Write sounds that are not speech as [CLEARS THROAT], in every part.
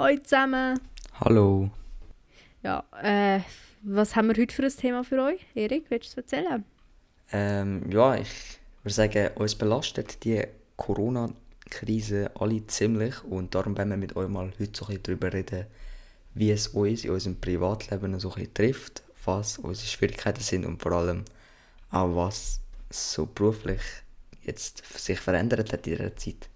Hallo zusammen. Hallo. Ja, äh, was haben wir heute für ein Thema für euch? Erik, willst du es erzählen? Ähm, ja, ich würde sagen, uns belastet die Corona-Krise alle ziemlich und darum wollen wir mit euch mal heute so ein bisschen darüber reden, wie es uns in unserem Privatleben so ein bisschen trifft, was unsere Schwierigkeiten sind und vor allem auch was so beruflich jetzt sich verändert hat in dieser Zeit.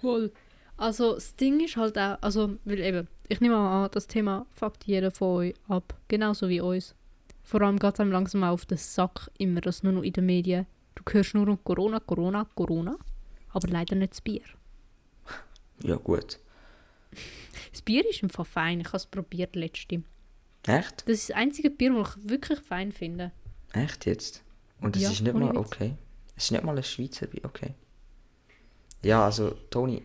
Voll. Also das Ding ist halt auch, also, weil eben, ich nehme an, das Thema fuckt jeder von euch ab, genauso wie uns. Vor allem geht es einem langsam auf den Sack, immer das nur noch in den Medien. Du hörst nur um Corona, Corona, Corona, aber leider nicht das Bier. [LAUGHS] Ja, gut. Das Bier ist im Fall fein, ich habe es probiert letzte. Echt? Das ist das einzige Bier, das ich wirklich fein finde. Echt jetzt? Und es Ja, ist nicht mal okay. Es ist nicht mal ein Schweizer Bier, okay. Ja, also Toni,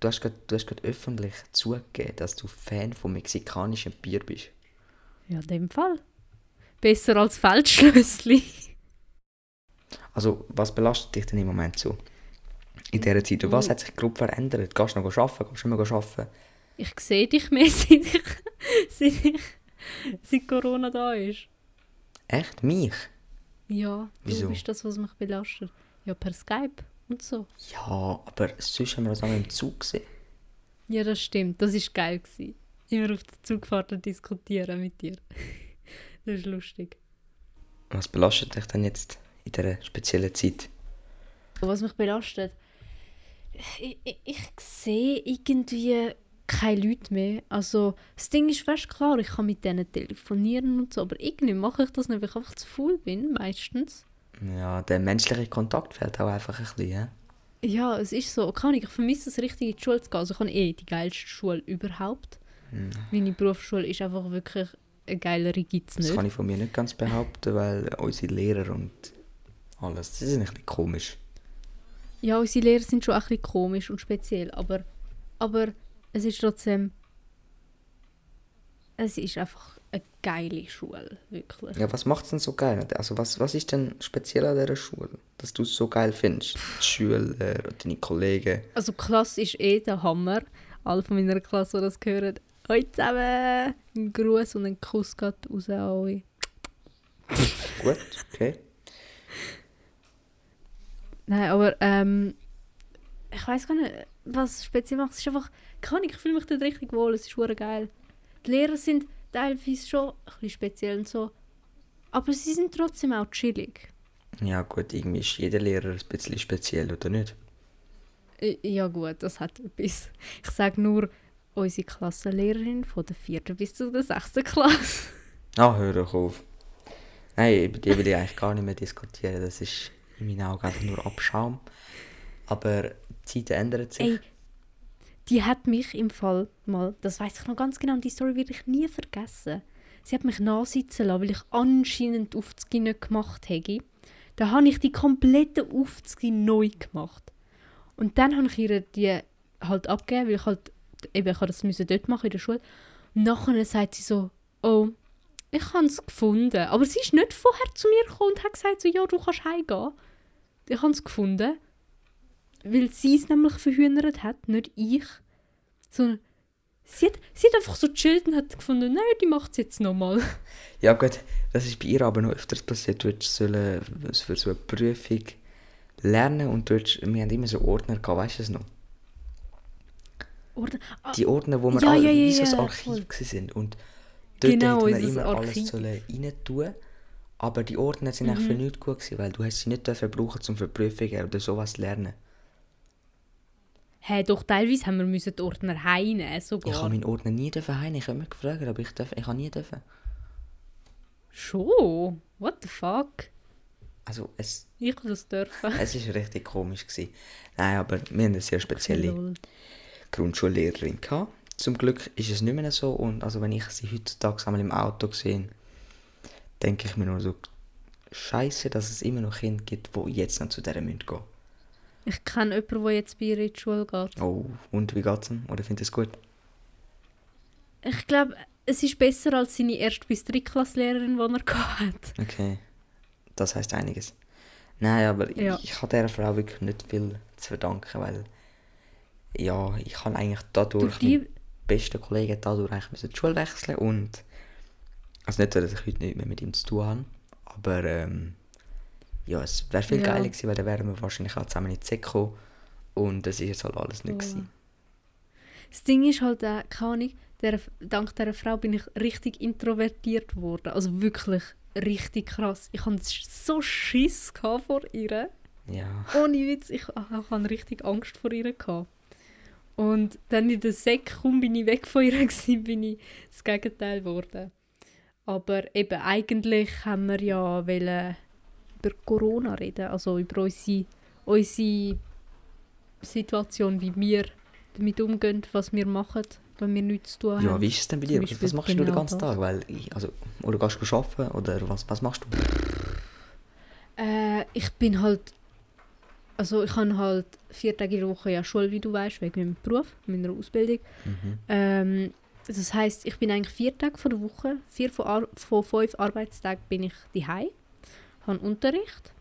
du hast gerade du hast gerade öffentlich zugegeben, dass du Fan vom mexikanischen Bier bist. Ja, in dem Fall. Besser als Feldschlössli. Also, was belastet dich denn im Moment so? In dieser Zeit? Und was Oh. hat sich grob verändert? Gehst du noch arbeiten? Gehst du nicht mehr arbeiten? Ich sehe dich mehr, [LAUGHS] seit, ich, seit, ich, seit Corona da ist. Echt? Mich? Ja, Wieso? du bist das, was mich belastet. Ja, per Skype und so. Ja, aber sonst haben wir das einmal im Zug gesehen. Ja, das stimmt. Das war geil. Gewesen. Immer auf der Zugfahrt und diskutieren mit dir. [LAUGHS] das ist lustig. Was belastet dich denn jetzt in dieser speziellen Zeit? Was mich belastet, ich, ich, ich sehe irgendwie keine Leute mehr. Also, das Ding ist fast klar, ich kann mit denen telefonieren und so, aber irgendwie mache ich das nicht, weil ich einfach zu faul bin, meistens. Ja, der menschliche Kontakt fehlt auch einfach ein bisschen, ja? Ja, es ist so. Kann ich, ich vermisse es richtig in die Schule zu gehen. Also ich habe eh die geilste Schule überhaupt. Meine Berufsschule ist einfach wirklich eine geilere gibt es Das nicht. kann ich von mir nicht ganz behaupten, weil unsere Lehrer und alles, das ist ein bisschen komisch. Ja, unsere Lehrer sind schon ein bisschen komisch und speziell, aber, aber es ist trotzdem... Es ist einfach eine geile Schule, wirklich. Ja, was macht es denn so geil? Also was, was ist denn speziell an dieser Schule, dass du es so geil findest? Die Schüler deine Kollegen? Also Klasse ist eh der Hammer. Alle von meiner Klasse, die das hören, «Hoi zusammen!» Ein Gruß und ein Kuss geht raus an euch. Gut, okay. Nein, aber ähm, ich weiß gar nicht, was speziell macht. Es ist einfach, kann ich, ich fühle mich dort richtig wohl, es ist geil. Die Lehrer sind teilweise schon ein bisschen speziell und so, aber sie sind trotzdem auch chillig. Ja gut, irgendwie ist jeder Lehrer ein bisschen speziell, oder nicht? Ja gut, das hat etwas. Ich sage nur, unsere Klassenlehrerin von der vierten bis zur der sechsten Klasse. Ah, hör doch auf. Nein, über die will ich eigentlich gar nicht mehr diskutieren. Das ist in meinen Augen einfach nur Abschaum. Aber die Zeiten ändern sich. Ey, die hat mich im Fall mal, das weiß ich noch ganz genau, und die Story werde ich nie vergessen. Sie hat mich nachsitzen lassen, weil ich anscheinend Aufzüge nicht gemacht habe. Da habe ich die kompletten Aufzüge neu gemacht. Und dann habe ich ihr die halt abgegeben, weil ich halt, eben, ich das dort machen in der Schule. Und nachher sagt sie so, oh, ich habe es gefunden. Aber sie ist nicht vorher zu mir gekommen und hat gesagt so, ja, du kannst heimgehen. Ich habe es gefunden. Weil sie es nämlich verhühnert hat, nicht ich. Sondern sie hat, sie hat einfach so chillt und hat gefunden, nein, die macht es jetzt nochmal. [LAUGHS] Ja gut, das ist bei ihr aber noch öfters passiert. Du hättest für so eine Prüfung lernen und du hättest, wir haben immer so Ordner gehabt, weißt du es noch? Oder, ah, Die Ordner, wo wir Ja, alle ja, ja, wie so ein ja, Archiv gewesen sind. Und dort Genau, hätte man immer Archiv. alles rein tun aber die Ordner sind eigentlich für Mhm. nichts gut gewesen, weil du hast sie nicht dürfen brauchen, um für Prüfungen oder sowas zu lernen. Hey, doch, teilweise haben wir müssen die Ordner Ich sogar. habe meinen Ordner nie dürfen heim. Ich habe mich gefragt, aber ich, darf, ich habe nie dürfen. Schon? What the fuck? Also es, Ich das dürfen. es ist richtig komisch gewesen. Nein, aber wir haben eine sehr spezielle Lol. Grundschullehrerin gehabt. Zum Glück ist es nicht mehr so und also wenn ich sie heutzutage einmal im Auto sehe, denke ich mir nur so, Scheiße, dass es immer noch Kinder gibt, die jetzt noch zu dieser müssen gehen. Ich kenne jemanden, der jetzt bei ihr in die Schule geht. Oh, und wie geht's ihm? Oder findet es gut? Ich glaube, es ist besser als seine erste bis Drittklasslehrerin, die er hat. Okay, das heißt einiges. Nein, aber Ja. ich, ich habe dieser Frau wirklich nicht viel zu verdanken, weil ja, ich kann eigentlich dadurch Durch die, meinen beste Kollege hat dadurch eigentlich müssen die Schule wechseln und also nicht, dass ich heute nicht mehr mit ihm zu tun habe, aber ähm, ja, es wäre viel Ja. geiler gewesen, weil dann wären wir wahrscheinlich auch zusammen in die Sek gekommen und das ist jetzt halt alles nicht Ja. gewesen. Das Ding ist halt, äh, keine Ahnung, der, dank dieser Frau bin ich richtig introvertiert worden. Also wirklich richtig krass. Ich hatte so Schiss vor ihr. Ja, Ohne Witz, ich, ich hatte richtig Angst vor ihr. Gehabt. Und dann in der Sek, kaum bin ich weg von ihr, [LAUGHS] gewesen, bin ich das Gegenteil geworden. Aber eben, eigentlich haben wir ja wollen über Corona reden, also über unsere, unsere Situation, wie wir damit umgehen, was wir machen, wenn wir nichts zu tun haben. ja wie ist es denn bei dir? Was machst du den genau ganzen. Tag? Weil ich, also, oder gehst du arbeiten oder was, was machst du? Äh, ich bin halt. Also ich habe halt vier Tage in der Woche ja Schule, wie du weißt, wegen meinem Beruf, meiner Ausbildung. Mhm. Ähm, das heißt, ich bin eigentlich vier Tage von der Woche, vier von, Ar von fünf Arbeitstagen bin ich daheim, habe Unterricht.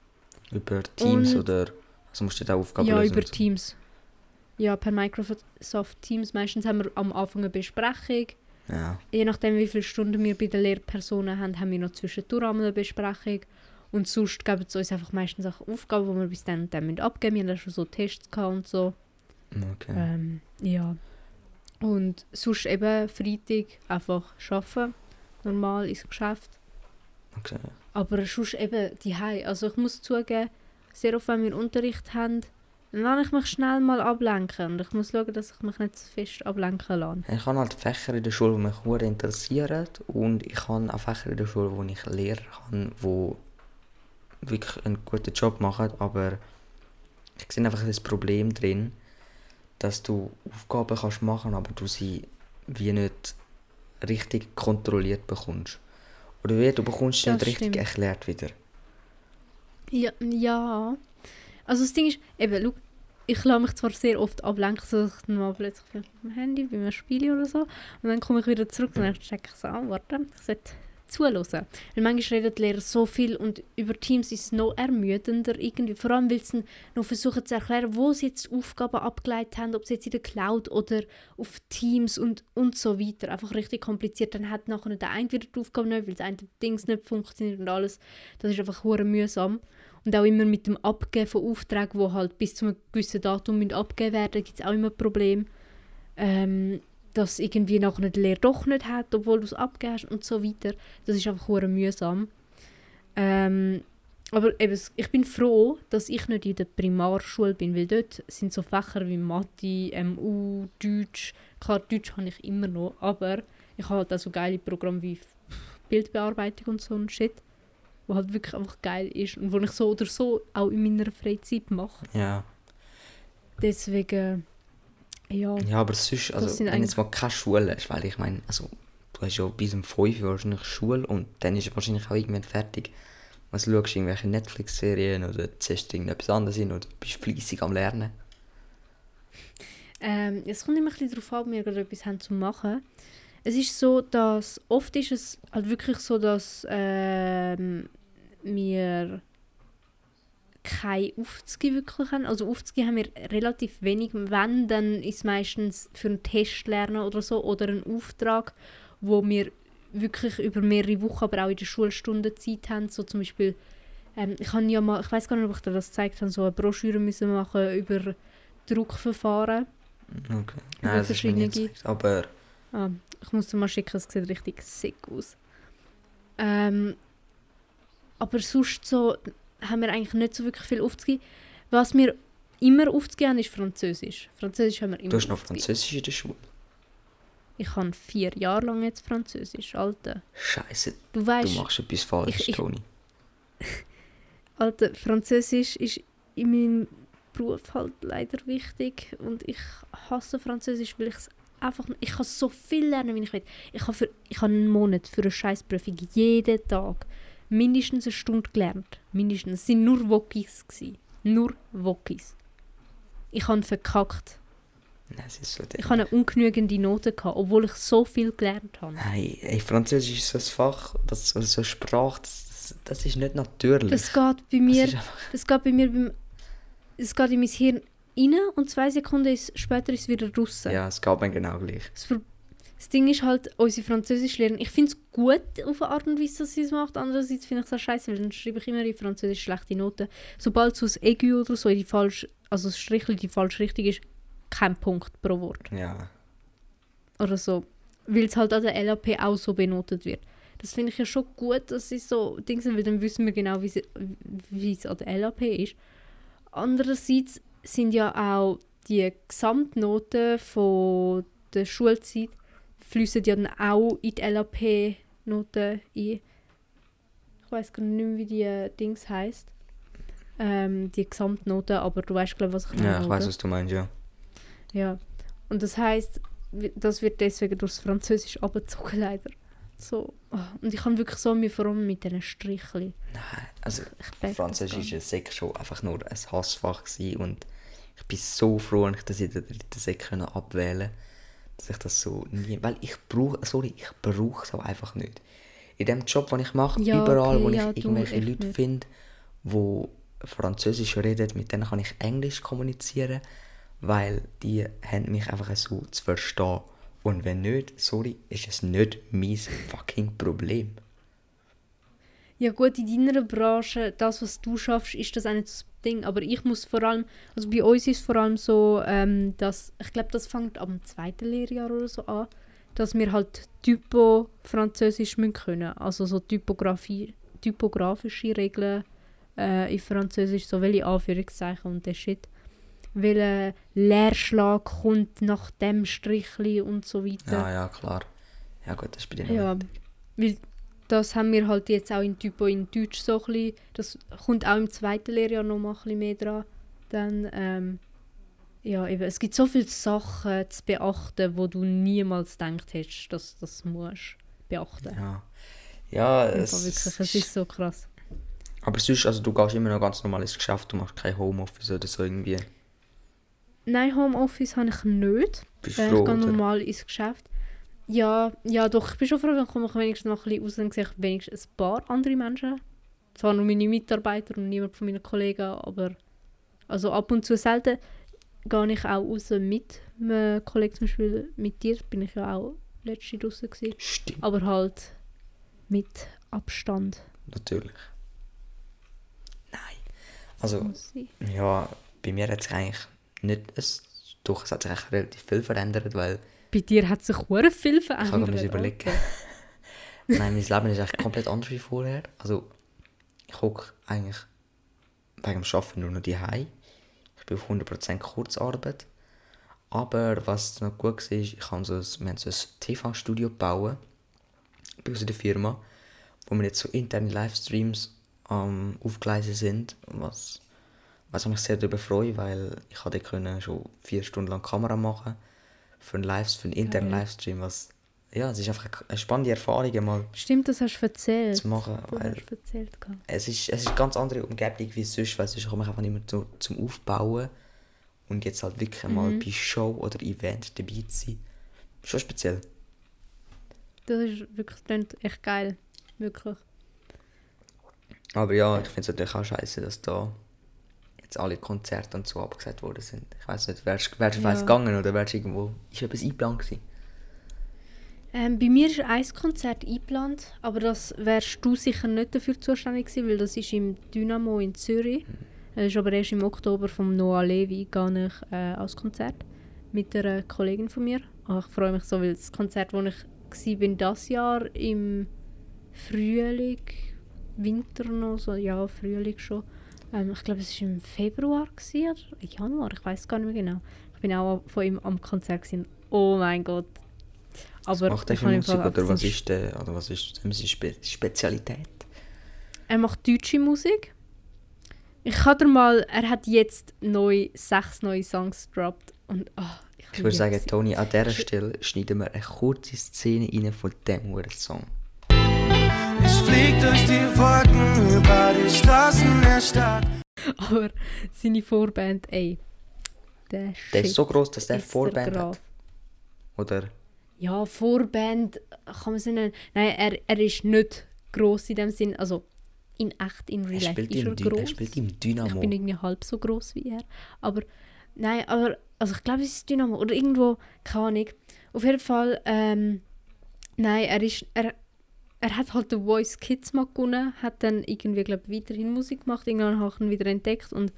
Über Teams Und- oder also musst du da Aufgaben ja, lösen über so? Teams. Ja, per Microsoft Teams. Meistens haben wir am Anfang eine Besprechung. Ja, Je nachdem, wie viele Stunden wir bei den Lehrpersonen haben, haben wir noch zwischendurch eine Besprechung. Und sonst geben sie uns einfach meistens auch Aufgaben, die wir bis dann und dann abgeben. Wir haben schon so Tests gehabt und so. okay. Ähm, ja. Und sonst eben Freitag einfach arbeiten, normal ins Geschäft. Okay. Aber sonst eben die Also ich muss zugeben, sehr oft, wenn wir Unterricht haben, dann lasse ich mich schnell mal ablenken. Und ich muss schauen, dass ich mich nicht zu fest ablenken lasse. Ich habe halt Fächer in der Schule, die mich sehr interessieren und ich habe auch Fächer in der Schule, wo ich Lehrer habe, die wirklich einen guten Job machen, aber ich sehe einfach das Problem drin, dass du Aufgaben kannst machen, aber du sie wie nicht richtig kontrolliert bekommst. Oder wie, du bekommst Das nicht richtig stimmt. erklärt wieder. Ja, ja. Also das Ding ist, eben, schau, ich lasse mich zwar sehr oft ablenken, so dass ich dann mal plötzlich vielleicht auf dem Handy bei einem Spiel oder so, und dann komme ich wieder zurück und dann checke ich so an, warte, ich sollte zuhören. Weil manchmal reden die Lehrer so viel und über Teams ist es noch ermüdender irgendwie, vor allem weil sie noch versuchen zu erklären, wo sie jetzt Aufgaben abgeleitet haben, ob sie jetzt in der Cloud oder auf Teams und, und so weiter. Einfach richtig kompliziert. Dann hat nachher der eine wieder die Aufgabe nicht, weil das eine Dings nicht funktioniert und alles. Das ist einfach hure mühsam. Und auch immer mit dem Abgeben von Aufträgen, die halt bis zu einem gewissen Datum abgegeben werden, gibt es auch immer Probleme. Ähm, dass irgendwie nachher der Lehrer doch nicht hat, obwohl du es abgegeben hast und so weiter. Das ist einfach hure mühsam. Ähm, aber eben, ich bin froh, dass ich nicht in der Primarschule bin, weil dort sind so Fächer wie Mathe, MU, Deutsch. Klar, Deutsch habe ich immer noch, aber ich habe halt auch so geile Programme wie Bildbearbeitung und so ein Shit, wo halt wirklich einfach geil ist und wo ich so oder so auch in meiner Freizeit mache. Ja. Deswegen, ja. Ja, aber sonst, also, wenn jetzt mal keine Schule ist, weil ich meine, also, du hast ja bis um 5 Uhr wahrscheinlich Schule und dann ist es wahrscheinlich auch irgendwann fertig. Was schaust du, irgendwelche Netflix-Serien oder ziehst du irgendetwas anderes hin oder bist fleissig am Lernen? Ähm, es kommt immer ein bisschen darauf an, ob wir gerade etwas haben zu machen. Es ist so, dass oft ist es halt wirklich so, dass ähm, wir keine Aufzüge wirklich haben. Also Aufzüge haben wir relativ wenig. Wenn, dann ist es meistens für einen Test lernen oder so oder einen Auftrag, wo wir wirklich über mehrere Wochen, aber auch in der Schulstunde Zeit haben. So zum Beispiel, ähm, ich habe ja mal, ich weiß gar nicht, ob ich dir das gezeigt habe, so eine Broschüre müssen machen über Druckverfahren. Okay. Nein, das ist mir nicht verschiedene- gezeigt, aber Ah, ich muss dir mal schicken, es sieht richtig sick aus. Ähm, aber sonst so haben wir eigentlich nicht so wirklich viel aufzugeben. Was wir immer aufzugeben haben, ist Französisch. Französisch haben wir immer du hast noch aufzugeben. Französisch in der Schule. Ich habe vier Jahre lang jetzt Französisch, Alter. Scheiße, Du du weißt, machst etwas falsch, ich- ich- Toni. [LAUGHS] Alter, Französisch ist in meinem Beruf halt leider wichtig und ich hasse Französisch, weil ich es einfach ich kann so viel lernen, wie ich will. Ich habe für ich habe einen Monat für eine Scheißprüfung jeden Tag mindestens eine Stunde gelernt, mindestens. Es sind nur Wokis nur Wokis. Ich habe verkackt. Nein, so Ich habe eine ungenügende Note gehabt, obwohl ich so viel gelernt habe. Nein, ey, Französisch ist so ein Fach, das, so eine Sprache, das, das, das ist nicht natürlich. Das geht bei Das mir einfach, Das geht bei mir beim. Es geht in mein Hirn rein und zwei Sekunden ist, später ist es wieder raus. ja, es geht mir genau gleich. Das, das Ding ist halt, unsere Französisch lernen, ich finde es gut auf eine Art und Weise, dass sie es macht. Andererseits finde ich es auch scheiße, weil dann schreibe ich immer in Französisch schlechte Noten. Sobald es aus Aigu oder so in die falsche, also das Strichli die falsche Richtung ist, kein Punkt pro Wort. Ja. Oder so. Weil es halt an der LAP auch so benotet wird. Das finde ich ja schon gut, dass sie so Dinge sind, weil dann wissen wir genau, wie es an der LAP ist. Andererseits sind ja auch die Gesamtnoten von der Schulzeit fließen ja dann auch in die LAP-Noten ein. Ich weiß gar nicht mehr, wie die Dings heisst. Ähm, die Gesamtnoten, aber du weißt, glaube was ich meine. Ja, ich weiß, was du meinst, ja. Ja. Und das heißt, das wird deswegen durchs Französisch abgezogen leider. So. oh, Und ich habe wirklich so mir vor allem mit diesen Strichli. Nein, also Ich das Französisch ist sicher schon einfach nur ein Hassfach gewesen und ich bin so froh, dass ich der dritten Sek können abwählen dass ich das so nie, weil ich brauche, sorry, ich brauche es auch einfach nicht. In dem Job, den ich mache, Ja, überall, okay, wo ich ja, du, irgendwelche Leute nicht. finde, wo Französisch reden, mit denen kann ich Englisch kommunizieren, weil die haben mich einfach so zu verstehen. Und wenn nicht, sorry, ist es nicht mein fucking Problem. Ja gut, in deiner Branche, das, was du schaffst, ist das auch nicht das Ding. Aber ich muss vor allem, also bei uns ist es vor allem so, ähm, dass, ich glaube, das fängt am zweiten Lehrjahr oder so an, dass wir halt Typo Französisch müssen können. Also so Typografie, typografische Regeln äh, in Französisch, so welche Anführungszeichen und der Shit. Welcher Leerschlag kommt nach dem Strichli und so weiter. Ja, ja, klar. Ja gut, das ist bei dir Ja, weil das haben wir halt jetzt auch in Typo in Deutsch so ein bisschen, das kommt auch im zweiten Lehrjahr noch mal ein bisschen mehr dran. Dann, ähm, ja, eben, es gibt so viele Sachen zu beachten, wo du niemals gedacht hättest, dass das musst beachten. Ja, ja Es, wirklich, es ist so krass. aber sonst, also du gehst immer noch ganz normal ins Geschäft, du machst kein Homeoffice oder so irgendwie. Nein, Homeoffice habe ich nicht. Bist Äh, ich gehe normal ins Geschäft. Ja, ja, doch, ich bin schon froh, dann komme ich wenigstens noch ein bisschen raus und sehe ich wenigstens ein paar andere Menschen. Zwar nur meine Mitarbeiter und niemand von meinen Kollegen, aber also ab und zu selten gehe ich auch raus mit einem Kollegen, zum Beispiel mit dir bin ich ja auch letzte draußen gewesen. Stimmt, aber halt mit Abstand. natürlich. Nein. Also, ja, bei mir hat sich eigentlich nicht, es, doch, es hat sich eigentlich relativ viel verändert, weil Bei dir hat sich hure viel ich habe verändert. mir überlegen. Nein, mein Leben ist eigentlich komplett anders wie vorher. Also, ich hocke eigentlich wegen dem Arbeiten nur noch daheim. Ich bin auf 100% Kurzarbeit. Aber was noch gut war, ist, ich habe so ein, wir haben so ein TV-Studio gebaut bei uns in der Firma, wo wir jetzt so interne Livestreams am aufgleisen sind, was, was ich mich sehr darüber freue, weil ich können schon vier Stunden lang Kamera machen für einen, Live, für einen internen. Livestream, was ja, es ist einfach eine spannende Erfahrung mal Stimmt, das hast du erzählt. zu machen, Du weil hast erzählt. es ist, es ist eine ganz andere Umgebung wie sonst, weil sonst komme ich einfach nicht mehr zu, zum Aufbauen und jetzt halt wirklich mal Mhm. bei Show oder Event dabei zu sein. Schon speziell. Das ist wirklich das echt geil. Wirklich. Aber ja, ich finde es natürlich auch scheiße, dass da jetzt alle Konzerte und so abgesagt worden sind. Ich weiß nicht, wärst, du Ja. gegangen oder wärst du irgendwo, ist etwas eingeplant gewesen? Ähm, bei mir ist ein Konzert eingeplant, aber das wärst du sicher nicht dafür zuständig gewesen, weil das ist im Dynamo in Zürich. Es ist aber erst im Oktober vom Noah Levi gehe ich äh, als Konzert mit einer Kollegin von mir. Ah, ich freue mich so, weil das Konzert, wo ich war, bin das Jahr im Frühling, Winter noch, so ja Frühling schon. Ähm, ich glaube, es war im Februar gewesen, oder Januar, ich weiß gar nicht mehr genau. Ich bin auch von ihm am Konzert gewesen. Oh mein Gott. Was Aber macht er ich für Musik oder was ist, der, oder was ist seine Spe Spezialität? Er macht deutsche Musik. Ich dir mal, er hat jetzt neu, sechs neue Songs gedroppt. Und ah, ich, Ich würde sagen, sie. Toni, an dieser Stelle schneiden wir eine kurze Szene rein von dem huren Song. Ich flieg durch die [LAUGHS] Aber seine Vorband, ey. Der, Der ist so groß, dass der Vorband hat. Oder? Ja, Vorband kann man so nennen. Nein, er, er ist nicht gross in dem Sinn. Also in echt, in Er real life spielt, ist er im, Dy- er spielt im Ich Dynamo. bin irgendwie halb so groß wie er. Aber nein, aber also ich glaube, es ist Dynamo oder irgendwo, keine Ahnung. Auf jeden Fall, ähm, nein, er ist, er, er hat halt den Voice Kids mal gewonnen, hat dann irgendwie, glaube ich, weiterhin Musik gemacht, irgendwann habe ich ihn wieder entdeckt und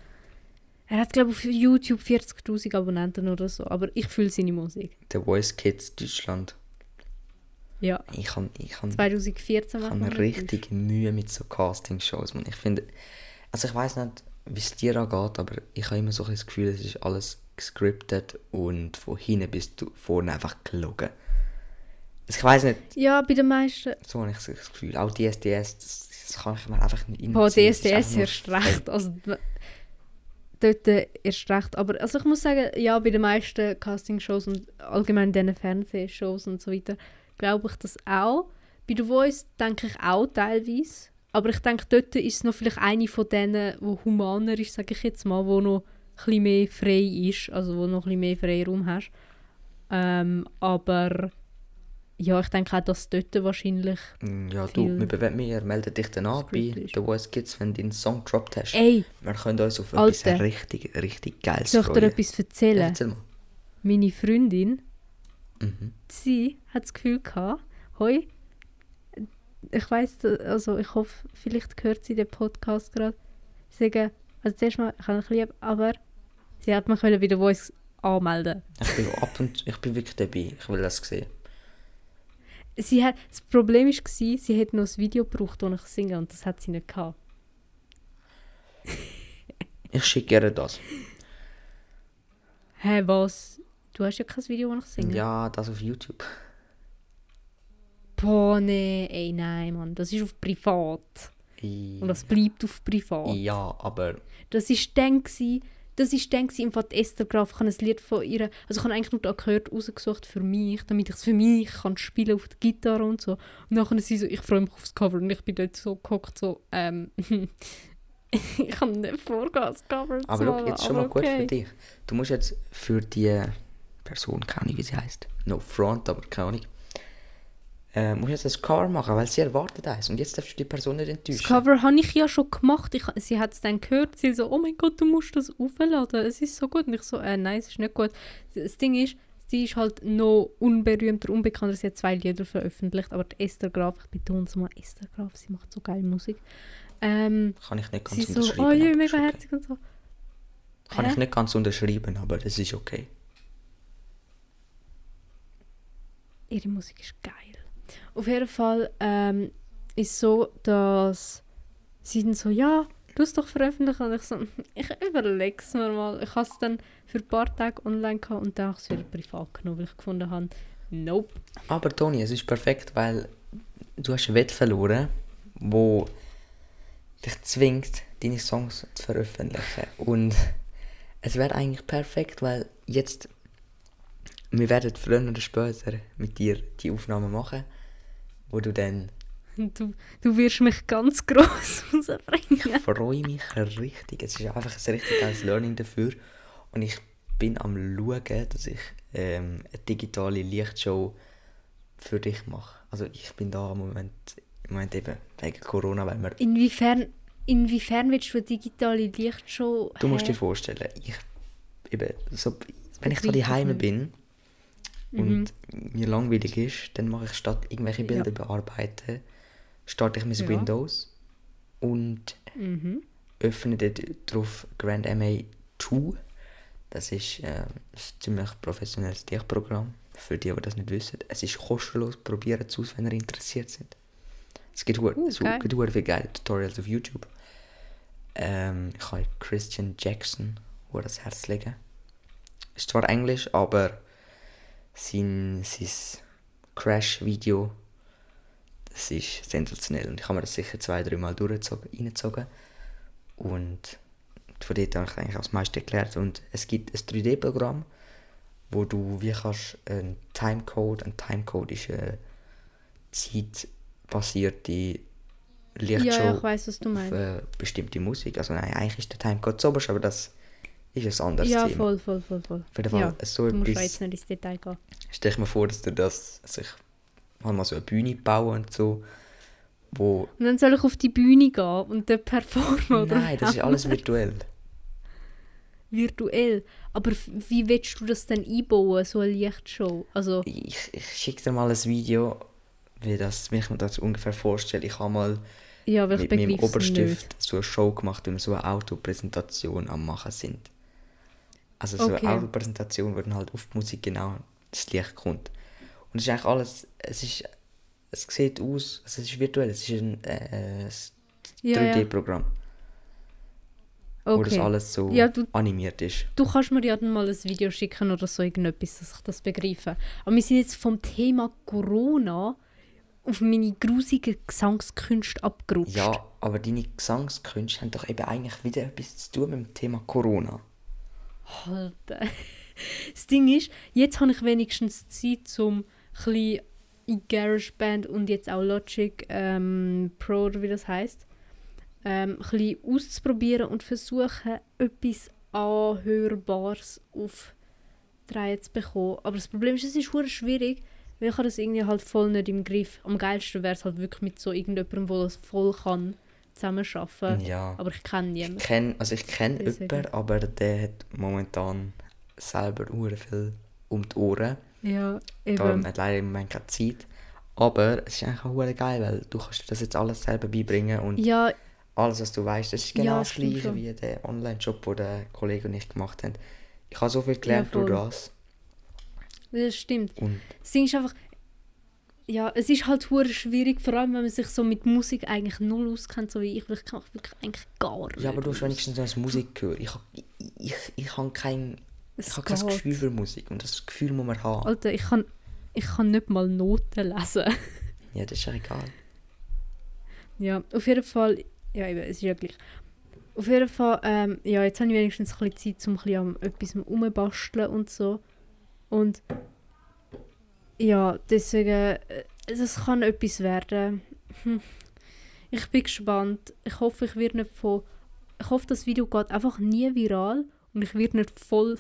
er hat, glaube ich, auf YouTube 40'000 Abonnenten oder so, aber ich fühle seine Musik. The Voice Kids Deutschland. Ja, Ich kann, ich kann, 2014 ich habe richtig Mühe mit so Castingshows. Man. Ich finde, also ich weiß nicht, wie es dir angeht, aber ich habe immer so ein das Gefühl, es ist alles gescriptet und von hinten bis vorne einfach gelogen. Ich weiß nicht, Ja, bei den meisten. so habe ich das Gefühl. Auch DSDS, das, das kann ich mir einfach nicht Boah. Das ist DSDS erst recht. Also, dort äh, erst recht. Aber also ich muss sagen, ja, bei den meisten Castingshows und allgemein diesen Fernsehshows und so weiter, glaube ich das auch. Bei The Voice denke ich auch teilweise. Aber ich denke, dort ist es noch vielleicht eine von denen, die humaner ist, sage ich jetzt mal, wo noch ein mehr frei ist, also wo noch ein mehr Freiraum hast. Ähm, aber ja, ich denke auch, dass dort wahrscheinlich... Mm, Ja, du, wir, bewerben wir melden dich dann an bei. The Voice Kids, wenn du deinen Song gedroppt hast. Ey, Wir können uns auf Alter. etwas richtig, richtig Geiles soll ich dir freuen. etwas Ja, erzählen? erzähl mal. Meine Freundin, Mhm. sie hat das Gefühl gehabt, hoi, ich weiß, also ich hoffe, vielleicht hört sie den Podcast gerade. Sagen, also zuerst mal, ich habe dich lieb, aber sie hat mich wieder Voice anmelden. Ich bin ab und ich bin wirklich dabei. Ich will das sehen. Sie hat, das Problem war, sie hätte noch ein Video gebraucht, wo ich singe und das hat sie nicht gehabt. [LAUGHS] Ich schicke ihr das. Hä, was? Du hast ja kein Video, wo ich singe? Ja, das auf YouTube. Boah, nee, ey, nein, Mann, das ist auf privat. Und das bleibt auf privat. Ja, aber Das ist dann gsi, das ist dann im Fall Esther Graf, ich habe ein Lied von ihr, also ich habe eigentlich nur Akkord rausgesucht für mich, damit ich es für mich kann spielen auf der Gitarre und so. Und dann sie so, ich freue mich aufs Cover und ich bin dort so gehockt, so, ähm, [LAUGHS] ich kann nicht vorgehen, das Cover zu Aber schau, jetzt schon mal gut für okay. dich. Du musst jetzt für die Person, keine Ahnung wie sie heißt, no front, aber keine Ahnung, äh, musst jetzt das Cover machen, weil sie erwartet eins. Und jetzt darfst du die Person nicht Das enttäuschen. Cover habe ich ja schon gemacht. Ich, sie hat es dann gehört. Sie so, oh mein Gott, du musst das aufladen. Es ist so gut. Und ich so, äh, nein, es ist nicht gut. Das Ding ist, sie ist halt noch unberühmter, unbekannter. Sie hat zwei Lieder veröffentlicht. Aber Esther Graf, ich betone es mal, Esther Graf, sie macht so geile Musik. Ähm, Kann ich nicht sie ganz so, unterschreiben. oh ja, mega okay. herzig und so. Kann ich Hä? nicht ganz unterschreiben, aber das ist okay. ihre Musik ist geil. Auf jeden Fall ähm, ist so, dass sie dann so, ja, du es doch veröffentlichen. Und ich so, [LAUGHS] ich überlege es mir mal. Ich habe es dann für ein paar Tage online gehabt und dann habe ich es wieder privat genommen, weil ich gefunden habe, nope. Aber Toni, es ist perfekt, weil du hast einen Wett verloren, wo dich zwingt, deine Songs zu veröffentlichen. Und es wäre eigentlich perfekt, weil jetzt wir werden früher oder später mit dir die Aufnahme machen, wo du dann du, du wirst mich ganz [LAUGHS] gross rausbringen. freue mich richtig. Es ist einfach ein richtig geiles Learning dafür. Und ich bin am schauen, dass ich ähm, eine digitale Lichtshow für dich mache. Also ich bin da im Moment, im Moment eben wegen Corona, weil wir... Inwiefern, inwiefern willst du eine digitale Lichtshow Du musst dir vorstellen, ich eben, so, wenn ich ich daheim bin und mir langweilig ist, dann mache ich statt irgendwelche Ja. Bilder bearbeiten, starte ich mein Ja. Windows und Mhm. öffne dort drauf Grand MA 2. Das ist äh, ein ziemlich professionelles Lichtprogramm. Für die, die das nicht wissen. Es ist kostenlos. Probiert es aus, wenn ihr interessiert sind. Es gibt Uh, so, gibt hu- viele geile Tutorials auf YouTube. Ähm, ich kann Christian Jackson hu- das Herz legen. Ist zwar Englisch, aber sein, sein Crash-Video das ist sensationell. Und ich habe mir das sicher zwei, drei Mal durchgezogen, reingezogen. Und von dort habe ich eigentlich auch das meiste erklärt. Und es gibt ein 3D-Programm, wo du wie kannst einen Timecode, ein Timecode ist eine zeitbasierte Lichtshow Ja, ja, ich weiß, was du auf äh, bestimmte Musik. Also nein, eigentlich ist der Timecode zuoberst, aber das ist ein anderes Ja, Thema. voll, voll, voll, voll. Auf jeden Fall, ja, so du etwas- jetzt nicht ins Detail gehen. Stell dir mal vor, dass du das, also ich habe mal so eine Bühne bauen und so, wo Und dann soll ich auf die Bühne gehen und dort performen, oder? Nein, das ist alles virtuell. virtuell. Aber wie willst du das denn einbauen, so eine Lichtshow? Also, Ich, ich schicke dir mal ein Video, wie, das, wie ich mir das ungefähr vorstelle. Ich habe mal ja, mit meinem Oberstift nicht. so eine Show gemacht, wie wir so eine Autopräsentation am machen sind. Also so Okay. eine Autopräsentation, wo dann halt auf die Musik genau das Licht kommt. Und es ist eigentlich alles, es ist, es sieht aus, also es ist virtuell, es ist ein äh, ein Ja, ja. 3D-Programm, wo das Okay. alles so Ja, du- animiert ist. Du kannst mir ja dann mal ein Video schicken oder so irgendetwas, dass ich das begreife. Aber wir sind jetzt vom Thema Corona auf meine grusigen Gesangskünste abgerutscht. Ja, aber deine Gesangskünste haben doch eben eigentlich wieder etwas zu tun mit dem Thema Corona. Alter. [LAUGHS] Das Ding ist, jetzt habe ich wenigstens Zeit, um ein in GarageBand und jetzt auch Logic ähm, Pro, oder wie das heisst, ähm, ein auszuprobieren und versuchen, etwas Anhörbares auf die zu bekommen. Aber das Problem ist, es ist schwierig, weil ich das irgendwie halt voll nicht im Griff. Am geilsten wäre es halt wirklich mit so irgendjemandem, der das voll kann, zusammenarbeiten. Ja. Aber ich kenne Ich niemanden. kenn, also ich kenne jemanden, aber der hat momentan selber hure viel um die Ohren. Ja, Da eben. hat leider im Moment keine Zeit. Aber es ist eigentlich auch geil, weil du kannst dir das jetzt alles selber beibringen und Ja, alles, was du weißt, das ist Ja, genau das stimmt gleiche schon. wie der Online-Job, den der Kollege und ich gemacht haben. Ich habe so viel gelernt voll. durch das. Das stimmt. Und Das Ding ist einfach, ja, es ist halt hure schwierig, vor allem wenn man sich so mit Musik eigentlich null auskennt, so wie ich, weil ich kann wirklich eigentlich gar nicht. ja, aber du hast wenigstens das Musik gehört. Ich habe ich, ich, ich hab kein, Es ich hab kein. Gefühl für Musik und das Gefühl muss man haben. Alter, ich kann, ich kann nicht mal Noten lesen. [LAUGHS] Ja, das ist ja egal. ja, auf jeden Fall, ja eben, es ist ja gleich. Auf jeden Fall, ähm, ja, jetzt habe ich wenigstens ein bisschen Zeit, um ein bisschen an etwas rumbasteln und so. Und ja, deswegen, äh, es kann etwas werden. Hm. Ich bin gespannt. Ich hoffe, ich werde nicht von. Ich hoffe, das Video geht einfach nie viral und ich werde nicht voll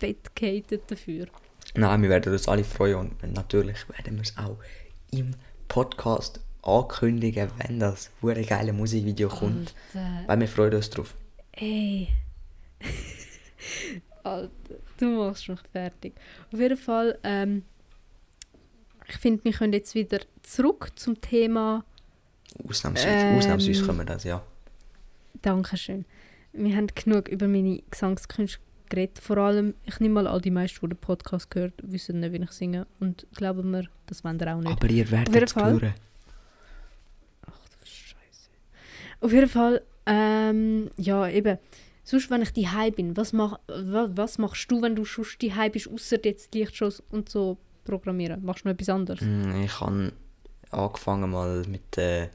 fett gehatet dafür. Nein, wir werden uns alle freuen und natürlich werden wir es auch im Podcast ankündigen, wenn das hure geile Musikvideo kommt. Alter. Weil wir freuen uns drauf. Ey. [LAUGHS] Alter, du machst mich fertig. Auf jeden Fall, ähm, ich finde, wir können jetzt wieder zurück zum Thema. Ausnahmsweise, Ähm. ausnahmsweise können wir das, ja. Dankeschön. Wir haben genug über meine Gesangskünste geredet. Vor allem, ich nehme mal an, die meisten, die den Podcast gehört, wissen nicht, wie ich singe. Und glauben mir, das wollen ihr auch nicht. Aber ihr werdet es hören. Ach du Scheiße. Auf jeden Fall, ähm, ja, eben. Sonst, wenn ich die bin, was, mach, was, machst du, wenn du schon die bist, außer jetzt Lichtshows und so programmieren? Machst du noch etwas anderes? Mm, Ich habe angefangen mal mit der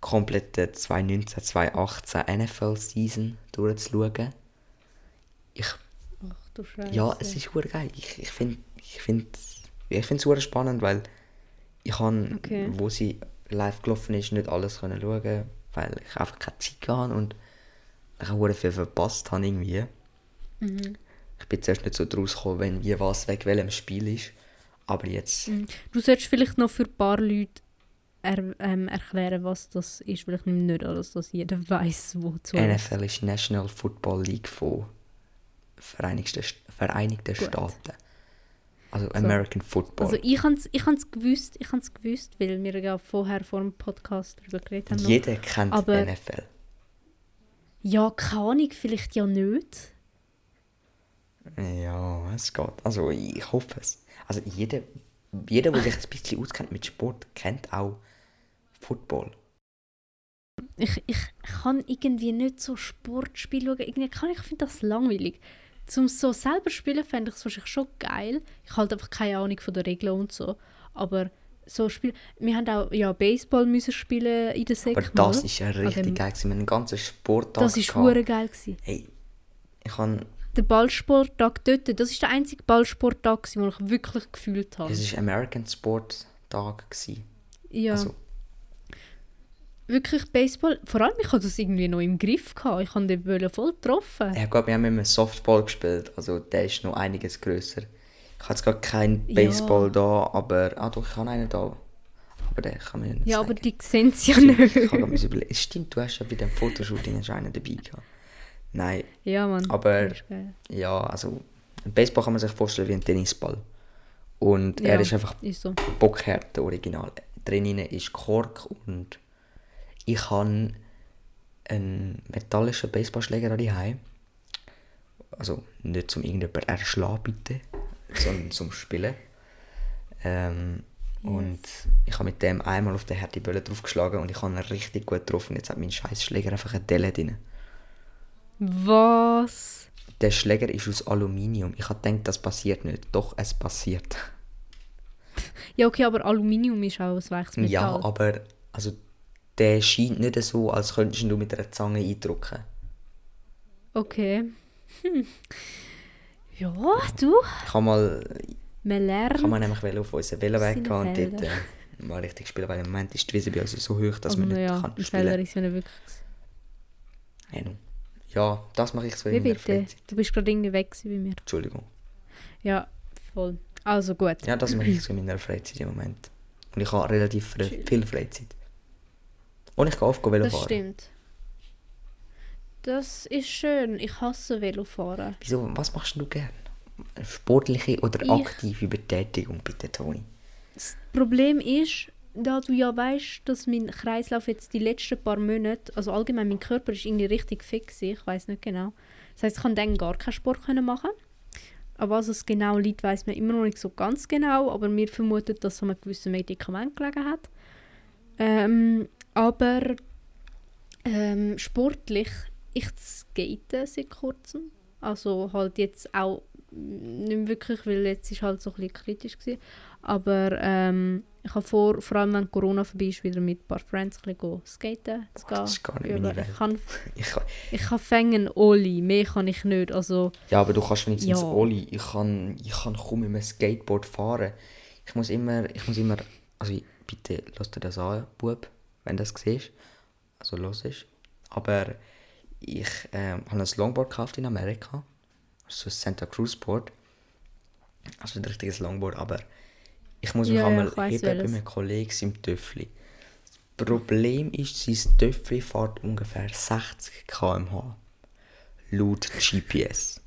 kompletten 2019-2018 NFL-Season durchzuschauen. Ich, Ach du Scheiße. ja, es ist hure geil. Ich, ich finde ich find, ich find's hure spannend, weil ich habe, Okay. wo sie live gelaufen ist, nicht alles können schauen, weil ich einfach keine Zeit hatte und ich habe viel verpasst habe irgendwie. Mhm. Ich bin zuerst nicht so draus gekommen, wenn wie was weg welchem Spiel ist. Aber jetzt, Mhm. Du solltest vielleicht noch für ein paar Leute er, ähm, erklären, was das ist, nehme nicht alles, dass jeder [LAUGHS] weiß, wo zu NFL ist National Football League von Vereinigten, Vereinigten Gut. Staaten. Also American Football. Also ich habe es ich hab's gewusst, ich hab's gewusst, weil wir ja vorher vor dem Podcast darüber geredet haben. noch. Jeder kennt Aber- NFL. Ja, keine Ahnung, vielleicht ja nicht. Ja, es geht. Also ich hoffe es. Also jeder, jeder, der sich ein bisschen auskennt mit Sport, kennt auch Football. Ich, ich kann irgendwie nicht so Sportspiele schauen. Irgendwie kann ich finde das langweilig. Zum so selber spielen fände ich es wahrscheinlich schon geil. Ich habe halt einfach keine Ahnung von der Regeln und so. Aber so Spiel, wir haben auch ja, Baseball müssen spielen in der Sek Aber das ist ja richtig dem- geil. gewesen. Wir haben einen ganzen Sporttag Das hure geil gewesen. Hey, ich habe... Der Ballsporttag dort, das ist der einzige Ballsporttag, den ich wirklich gefühlt habe. Es war American Sport Tag. gewesen. Ja, Also, wirklich Baseball. Vor allem, ich hatte das irgendwie noch im Griff. Gehabt. Ich habe den Böllen voll getroffen. ja gut, wir haben immer Softball gespielt. Also der ist noch einiges grösser. Ich habe jetzt gerade keinen Ja. Baseball da, aber... Ah doch, ich habe einen da. Aber den kann man nicht Ja, zeigen. aber die sehen es ja nicht. ich habe gerade müssen überlegen. Stimmt, du hast ja bei dem Fotoshooting einen dabei gehabt. Nein, Ja, Mann. Aber- ja, also ein Baseball kann man sich vorstellen wie ein Tennisball. Und Ja. er ist einfach Ist so. bockhart, der Original. Drinnen ist Kork und ich habe einen metallischen Baseballschläger daheim. Also nicht zum irgendjemand erschlagen bitte, sondern zum Spielen. Ähm, Und ich habe mit dem einmal auf den harte Bälle draufgeschlagen und ich habe ihn richtig gut getroffen. Jetzt hat mein scheiß Schläger einfach eine Delle drin. Was? Der Schläger ist aus Aluminium. Ich habe gedacht, das passiert nicht. Doch, es passiert. [LAUGHS] Ja, okay, aber Aluminium ist auch ein weiches Metall. Ja, aber also, der scheint nicht so, als könntest du mit einer Zange eindrücken. Okay. Hm. Ja, du, Ich habe mal, man lernt. habe mal nämlich auf unseren Seine gehen und dort äh, mal richtig spielen, weil im Moment ist die Wiese bei uns so hoch, dass also, man nicht ja, kann ein Fehler spielen ist ja nicht wirklich. kann. Ja, nun. Ja, das mache ich so Wie in meiner bitte? Freizeit. Du bist gerade irgendwie weg gewesen bei mir. Entschuldigung. Ja, voll. Also gut. Ja, das mache [CLEARS THROAT] ich so in meiner Freizeit im Moment. Und ich habe relativ fre- Chill. viel Freizeit. Und ich gehe oft Velo Das fahren. stimmt. Das ist schön. Ich hasse Velofahren. Wieso, was machst du gern? Sportliche oder Ich- aktive Betätigung, bitte, Toni? Das Problem ist, da du ja weißt, dass mein Kreislauf jetzt die letzten paar Monate, also allgemein mein Körper ist irgendwie richtig fix, ich weiß nicht genau. Das heißt, ich kann dann gar keinen Sport können machen. Aber was es genau liegt, weiß man immer noch nicht so ganz genau, aber wir vermuten, dass es an einem gewissen Medikament gelegen hat. Ähm, aber ähm, sportlich, ich skate seit kurzem. Also halt jetzt auch mm, nicht wirklich, weil jetzt ist halt so ein bisschen kritisch gewesen. Aber ähm, ich habe vor, vor allem wenn Corona vorbei ist, wieder mit ein paar Friends ein bisschen skaten. zu gehen. das ist gar nicht meine Welt. Ich kann, [LAUGHS] Ich, ich kann fängen Oli, mehr kann ich nicht. Also ja, aber du kannst wenigstens Ja. Oli. Ich kann, ich kann kaum mit einem Skateboard fahren. Ich muss immer, ich muss immer, also bitte lass dir das an, Bub, wenn du das siehst. Also los ist. Aber ich ähm, habe ein Longboard gekauft in Amerika. So ein Santa Cruz Board. Also ein richtiges Longboard, aber ich muss mich Ja, ja, einmal weiss heben bei einem Kollegen im Töffli. Das Problem ist, sein Töffli fährt ungefähr 60 km/h. Laut GPS.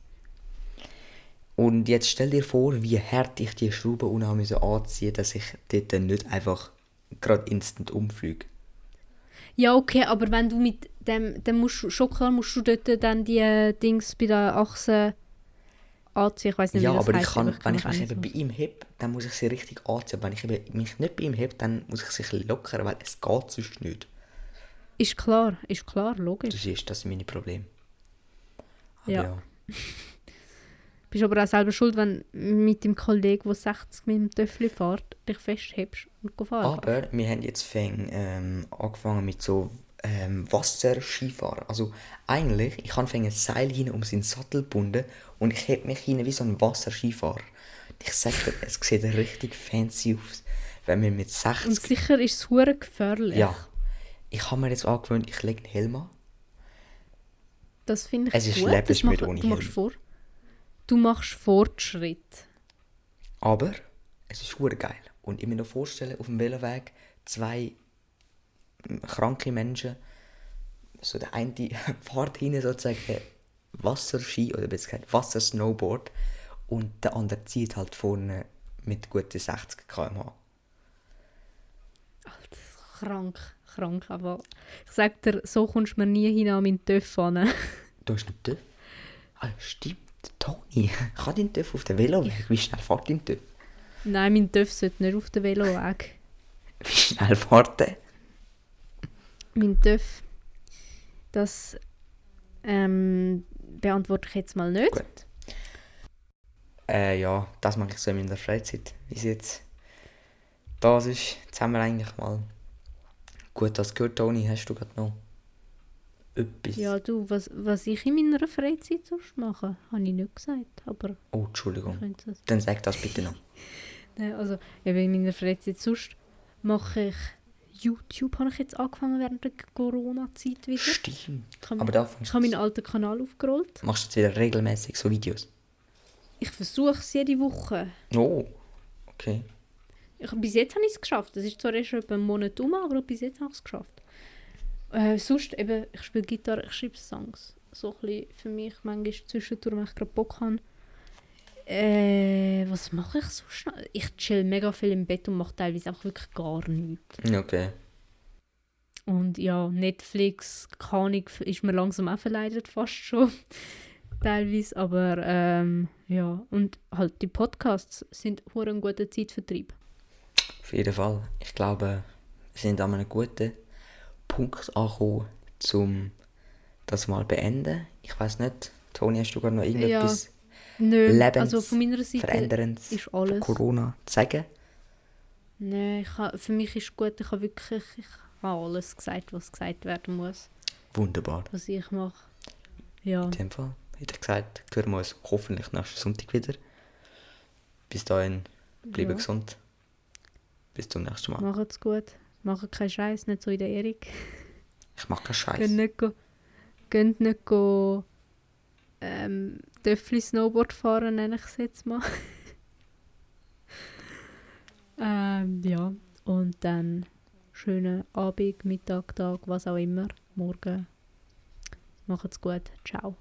Und jetzt stell dir vor, wie hart ich die Schrauben unten musste anziehen dass ich dort nicht einfach gerade instant umfliege. Ja, okay, aber wenn du mit dem, dann musst du, schon klar musst du dort dann die äh, Dings bei der Achse anziehen. Ich weiß nicht, Ja, wie das aber ich heisst, kann, ich wenn ich mich eben bei ihm heb, dann muss ich sie richtig anziehen. Wenn ich eben mich nicht bei ihm heb, dann muss ich sie ein bisschen lockern, weil es geht sonst nicht. Ist klar, ist klar, logisch. Das ist das sind meine Probleme. Aber Ja. ja. [LAUGHS] Bist aber auch selber schuld, wenn mit dem Kollegen, der 60 mit dem Töffel fährt, dich festhebst und go fahren kannst. Aber wir haben jetzt fäng, ähm, angefangen mit so ähm, Wasserskifahren. Also eigentlich, ich habe ein Seil hin um seinen Sattel gebunden und ich heb mich hin wie so ein Wasserskifahrer. Ich sag dir, es sieht richtig fancy aus, wenn wir mit Und 60... sicher ist es hure gefährlich. Ja. Ich habe mir jetzt angewöhnt, ich lege einen Helm an. Das finde ich Es ist gut. das mach- ohne du machst vor. Du machst Fortschritt. Aber es ist hure geil. Und ich mir noch vorstellen, auf dem Veloweg zwei kranke Menschen, so der eine [LAUGHS] fährt hinten sozusagen Wasserski oder besser gesagt Wassersnowboard und der andere zieht halt vorne mit guten 60 km/h. Krank, krank. Aber ich sag dir, so kommst du mir nie hin an meinen Töff an. Du hast einen TÜV? Ah, stimmt. Toni, [LAUGHS] kann dein TÜV auf den Veloweg? Wie schnell fährt dein TÜV? Nein, mein Töff sollte nicht auf den Veloweg. Wie schnell fährt der? Mein Töff, das ähm, beantworte ich jetzt mal nicht. Gut. Äh, ja, das mache ich so in meiner Freizeit. Wie jetzt das ist, jetzt haben wir eigentlich mal gut das gehört, Toni. Hast du gerade noch etwas? Ja, du, was, was ich in meiner Freizeit sonst mache, habe ich nicht gesagt. Aber Oh, Entschuldigung. Dann sag das bitte noch. [LAUGHS] Nein, also eben in meiner Freizeit sonst mache ich YouTube, habe ich jetzt angefangen während der Corona-Zeit wieder. Stimmt. Ich habe, Aber da ich habe meinen alten Kanal aufgerollt. machst du jetzt wieder regelmäßig so Videos. Ich versuche es jede Woche. Oh, okay. Ich, bis jetzt habe ich es geschafft. Das ist zwar erst etwa einen Monat um, aber bis jetzt habe ich es geschafft. Äh, sonst eben, ich spiele Gitarre, ich schreibe Songs. so ein bisschen für mich manchmal zwischendurch, wenn ich gerade Bock habe. Äh, was mache ich so schnell? Ich chill mega viel im Bett und mache teilweise einfach wirklich gar nichts. Okay. Und ja, Netflix, keine Ahnung, ist mir langsam auch verleidet, fast schon. [LAUGHS] teilweise, aber ähm, ja. Und halt die Podcasts sind hure ein guter Zeitvertrieb. Auf jeden Fall. Ich glaube, wir sind an einem guten Punkt angekommen, um das mal beenden. Ich weiß nicht, Toni, hast du gerade noch irgendetwas Nö, Lebens also von meiner Seite Veränderndes ist alles. Corona zu sagen? Nein, ich für mich ist gut, ich habe wirklich ich habe alles gesagt, was gesagt werden muss, Wunderbar. was ich mache. Ja, In dem Fall, wie gesagt, hören wir uns hoffentlich nächsten Sonntag wieder. Bis dahin, bleibe Ja. gesund. Bis zum nächsten Mal. macht's gut. Macht keinen Scheiß, nicht so in der Erik. Ich mache keinen Scheiß. nicht, go, gehen nicht go, ähm, Töffli Snowboard fahren, nenne ich es jetzt mal. [LAUGHS] ähm, ja, und dann schönen Abend, Mittag, Tag, was auch immer, morgen. Macht's gut. Ciao.